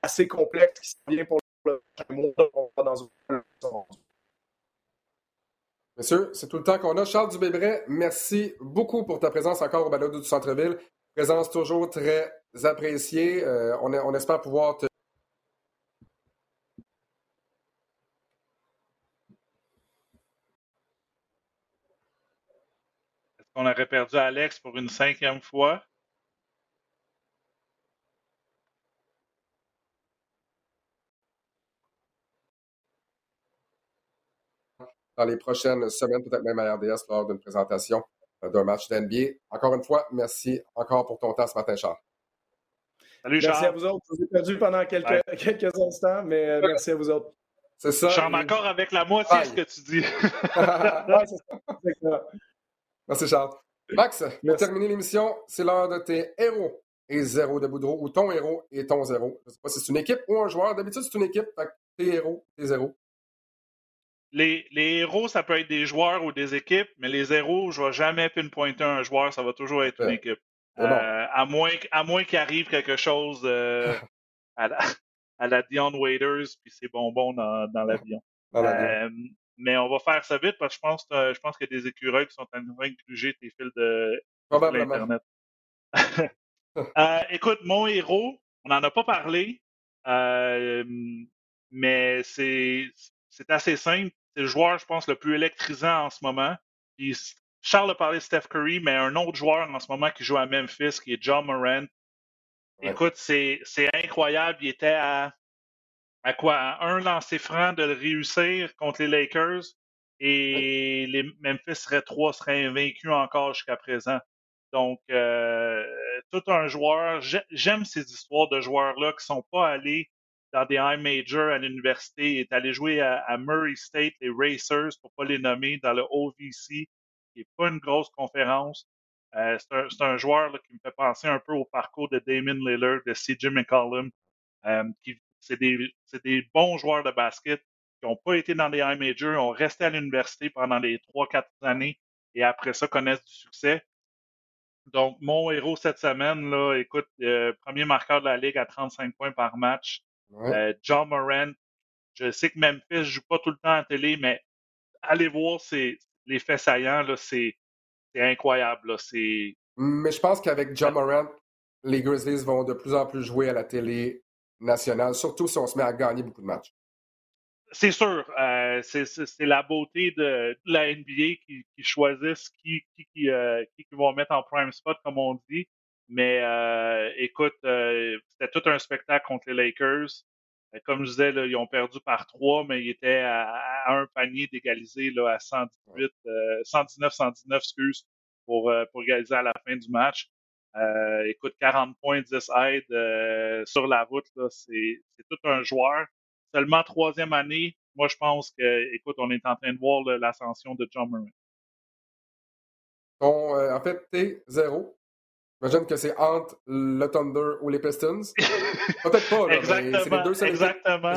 assez complexe qui vient pour le mois dans une Monsieur, c'est tout le temps qu'on a. Charles Dubébret, merci beaucoup pour ta présence encore au balado du Centre-Ville. Présence toujours très appréciée. Euh, on, on, espère pouvoir te. Est-ce qu'on aurait perdu Alex pour une cinquième fois? Dans les prochaines semaines, peut-être même à RDS lors d'une présentation d'un match d'NBA. Encore une fois, merci encore pour ton temps ce matin, Charles. Salut, Charles. Merci à vous autres. Je vous ai perdu pendant quelques, quelques instants, mais euh, merci à vous autres. C'est ça. Je suis en accord avec la moitié de ce que tu dis. ouais, c'est ça. Merci, Charles. Max, pour terminer l'émission, c'est l'heure de tes héros et zéro de Boudreau, ou ton héros et ton zéro. Je ne sais pas si c'est une équipe ou un joueur. D'habitude, c'est une équipe. Fait tes héros, tes zéros les, héros, ça peut être des joueurs ou des équipes, mais les héros, je ne vais jamais pinpointer un joueur, ça va toujours être une équipe. Euh, à moins, à moins qu'il arrive quelque chose euh, à, la, à la Dion Waiters, puis c'est bonbon dans, dans l'avion. Euh, mais on va faire ça vite parce que je pense, je pense qu'il y a des écureuils qui sont en train de gruger tes fils de, l'Internet. écoute, mon héros, on n'en a pas parlé, mais c'est assez simple. C'est le joueur, je pense, le plus électrisant en ce moment. Charles a parlé de Steph Curry, mais un autre joueur en ce moment qui joue à Memphis, qui est John Morant. Écoute, c'est incroyable. Il était à, à quoi? À un lancer franc de le réussir contre les Lakers. Et les Memphis seraient trois, seraient invaincus encore jusqu'à présent. Donc, euh, tout un joueur, j'aime ces histoires de joueurs-là qui sont pas allés dans des high majors à l'université, est allé jouer à, Murray State, les Racers, pour pas les nommer, dans le OVC, qui est pas une grosse conférence. Euh, c'est un, joueur qui me fait penser un peu au parcours de Damon Lillard, de CJ McCollum. Euh, c'est des, des, bons joueurs de basket qui n'ont pas été dans des high majors, ont resté à l'université pendant les trois, quatre années et après ça connaissent du succès. Donc, mon héros cette semaine, là, écoute, euh, premier marqueur de la Ligue à 35 points par match. Euh, John Moran. Je sais que Memphis ne joue pas tout le temps à la télé, mais allez voir les faits saillants, c'est incroyable. Mais je pense qu'avec John Moran, les Grizzlies vont de plus en plus jouer à la télé nationale, surtout si on se met à gagner beaucoup de matchs. C'est sûr. Euh, c'est la beauté de, la NBA qui, choisissent qui, qui, euh, qui, qui, vont mettre en prime spot, comme on dit. Mais euh, écoute, c'était tout un spectacle contre les Lakers. Comme je disais, là, ils ont perdu par trois, mais ils étaient à, un panier d'égaliser à 118, 119-119, excuse, pour, pour égaliser à la fin du match. écoute, 40 points, 10 aides sur la route, c'est tout un joueur seulement troisième année, moi, je pense que, écoute, on est en train de voir l'ascension de John Murray. Bon, euh, en fait, T, zéro. J'imagine que c'est entre le Thunder ou les Pistons. Peut-être pas, là, exactement, mais c'est les deux Exactement.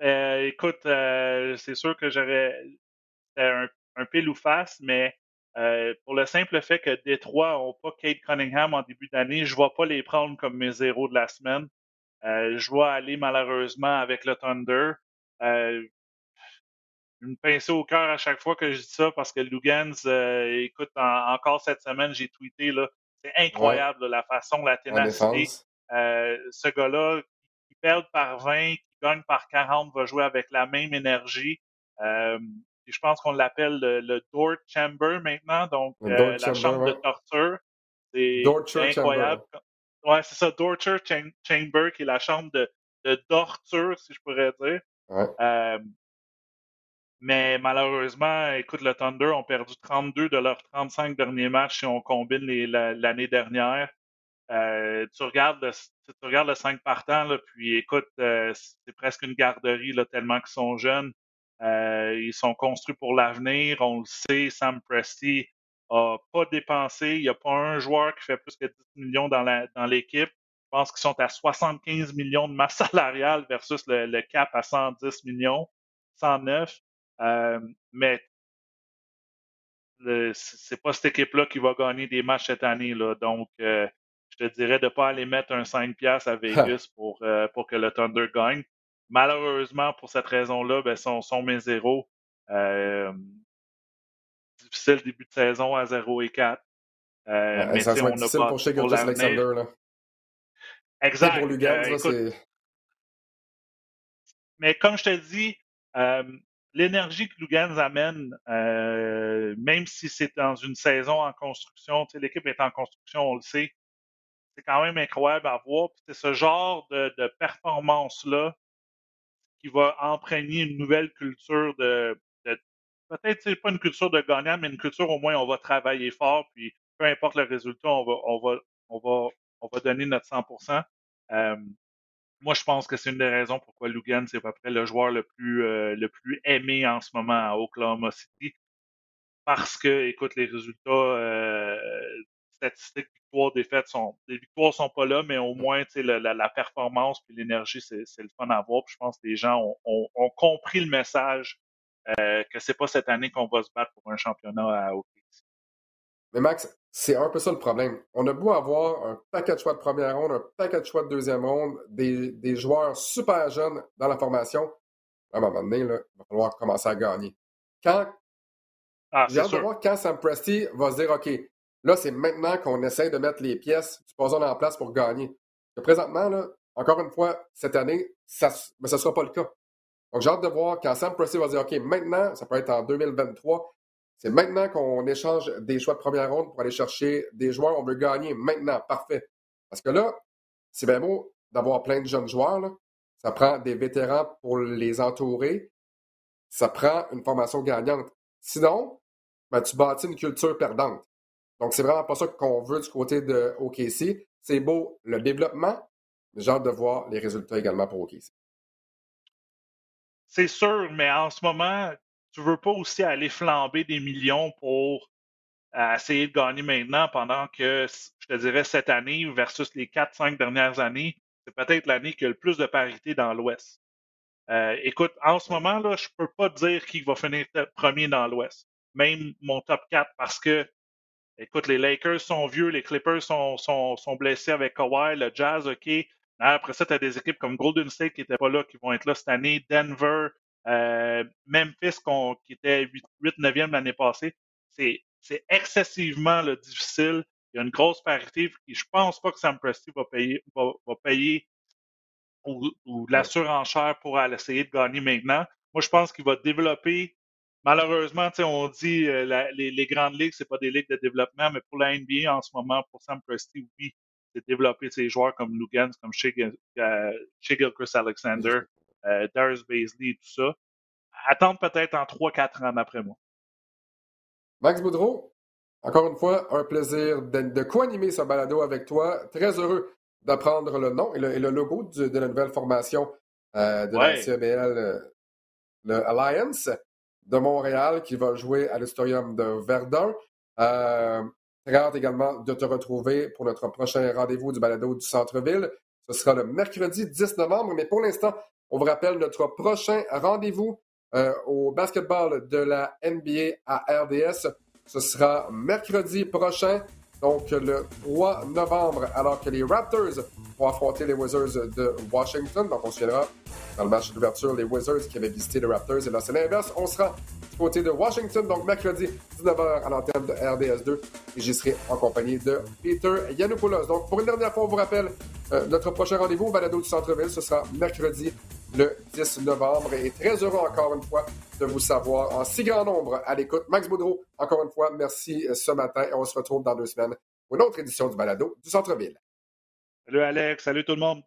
Euh, écoute, euh, c'est sûr que j'aurais un, un, pile ou face, mais pour le simple fait que Détroit n'ont pas Kate Cunningham en début d'année, je ne vais pas les prendre comme mes zéros de la semaine. Euh, je vais aller malheureusement avec le Thunder. Euh, une pincée au cœur à chaque fois que je dis ça parce que Lugans, euh, écoute, encore cette semaine, j'ai tweeté, là, c'est incroyable la façon, la ténacité. Euh, ce gars-là, qui perd par 20, qui gagne par 40, va jouer avec la même énergie. Euh, je pense qu'on l'appelle le, Dort Chamber maintenant, donc la chambre de torture. C'est incroyable. Ouais, c'est ça, Torture Chamber, qui est la chambre de, de torture, si je pourrais dire. Euh, mais malheureusement, écoute, le Thunder ont perdu 32 de leurs 35 derniers matchs si on combine l'année dernière. Euh, tu, regardes le, tu regardes le 5 partants, là, puis écoute, euh, c'est presque une garderie là, tellement qu'ils sont jeunes. ils sont construits pour l'avenir. On le sait, Sam Presti a pas dépensé. Il n'y a pas un joueur qui fait plus que 10 millions dans l'équipe. Dans Je pense qu'ils sont à 75 millions de masse salariale versus le, cap à 110 millions, 109. Euh, mais c'est pas cette équipe-là qui va gagner des matchs cette année. Là. Donc, euh, je te dirais de ne pas aller mettre un 5 piastres à Vegas pour, euh, pour que le Thunder gagne. Malheureusement, pour cette raison-là, ben, sont, sont mes zéros. Euh, difficile début de saison à 0 et 4. Euh, mais ça être difficile pour chez Alexander. Là. Exact. Pour euh, Mais comme je te dis, euh, l'énergie que Lugans amène, euh, même si c'est dans une saison en construction, l'équipe est en construction, on le sait, c'est quand même incroyable à voir. C'est ce genre de, performance-là qui va imprégner une nouvelle culture de, peut-être c'est pas une culture de gagnant, mais une culture au moins on va travailler fort, puis peu importe le résultat, on va, on donner notre 100%. Euh, moi, je pense que c'est une des raisons pourquoi Lugan, c'est à peu près le joueur le plus, euh, le plus aimé en ce moment à Oklahoma City. Parce que, écoute, les résultats euh, statistiques, victoires, défaites, sont, les victoires sont pas là, mais au moins, la, la, la performance puis l'énergie, c'est, le fun à voir. je pense que les gens ont, ont, ont compris le message euh, que c'est pas cette année qu'on va se battre pour un championnat à OKC. Mais Max, c'est un peu ça le problème. On a beau avoir un paquet de choix de première ronde, un paquet de choix de deuxième ronde, des, des joueurs super jeunes dans la formation. À un moment donné, là, il va falloir commencer à gagner. Quand ah, J'ai hâte de voir quand Sam Presti va se dire OK, là, c'est maintenant qu'on essaie de mettre les pièces du puzzle en place pour gagner. présentement, là, encore une fois, cette année, ça ne sera pas le cas. Donc, j'ai hâte de voir quand Sam Presti va dire OK, maintenant, ça peut être en 2023, c'est maintenant qu'on échange des choix de première ronde pour aller chercher des joueurs. On veut gagner maintenant. Parfait. Parce que là, c'est bien beau d'avoir plein de jeunes joueurs. Ça prend des vétérans pour les entourer. Ça prend une formation gagnante. Sinon, ben, tu bâtis une culture perdante. Donc, c'est vraiment pas ça qu'on veut du côté de OKC. C'est beau le développement, mais j'ai hâte de voir les résultats également pour OKC. C'est sûr, mais en ce moment, tu veux pas aussi aller flamber des millions pour euh, essayer de gagner maintenant pendant que, je te dirais, cette année versus les 4-5 dernières années, c'est peut-être l'année qui a le plus de parité dans l'Ouest. Euh, écoute, en ce moment, là, je peux pas dire qui va finir premier dans l'Ouest. Même mon top 4 parce que, écoute, les Lakers sont vieux, les Clippers sont, sont, sont blessés avec Kawhi, le Jazz, OK. Après ça, tu as des équipes comme Golden State qui n'étaient pas là, qui vont être là cette année, Denver, euh, Memphis, qui était 8-9e l'année passée. C'est excessivement difficile. Il y a une grosse parité. Et je pense pas que Sam Presti va payer, va, payer ou, la surenchère pour aller essayer de gagner maintenant. Moi, je pense qu'il va développer. Malheureusement, on dit euh, les, les, grandes ligues, c'est pas des ligues de développement, mais pour la NBA en ce moment, pour Sam Presti, oui, c'est développer ses joueurs comme Lugans, comme Shea, euh, Chris Alexander, euh, Darius Baisley, tout ça. Attendre peut-être en 3-4 ans après moi. Max Boudreau, encore une fois, un plaisir de, co-animer ce balado avec toi. Très heureux d'apprendre le nom et le, logo de la nouvelle formation euh, de la CBL, euh, le Alliance de Montréal, qui va jouer à l'Historium de Verdun. Euh, très hâte également de te retrouver pour notre prochain rendez-vous du balado du centre-ville. Ce sera le mercredi 10 novembre, mais pour l'instant, on vous rappelle notre prochain rendez-vous euh, au basketball de la NBA à RDS. Ce sera mercredi prochain, donc le 3 novembre, alors que les Raptors vont affronter les Wizards de Washington. Donc on se souviendra dans le match d'ouverture les Wizards qui avaient visité les Raptors. Et là, c'est l'inverse. On sera du côté de Washington, donc mercredi 19h à l'antenne de RDS2. Et j'y serai en compagnie de Peter Yanopoulos. Donc pour une dernière fois, on vous rappelle euh, notre prochain rendez-vous au balado du centre-ville. Ce sera mercredi le 10 novembre. Et très heureux encore une fois de vous savoir en si grand nombre à l'écoute. Max Boudreau, encore une fois, merci euh, ce matin et on se retrouve dans deux semaines pour une autre édition du balado du Centre-Ville. Salut Alex, salut tout le monde.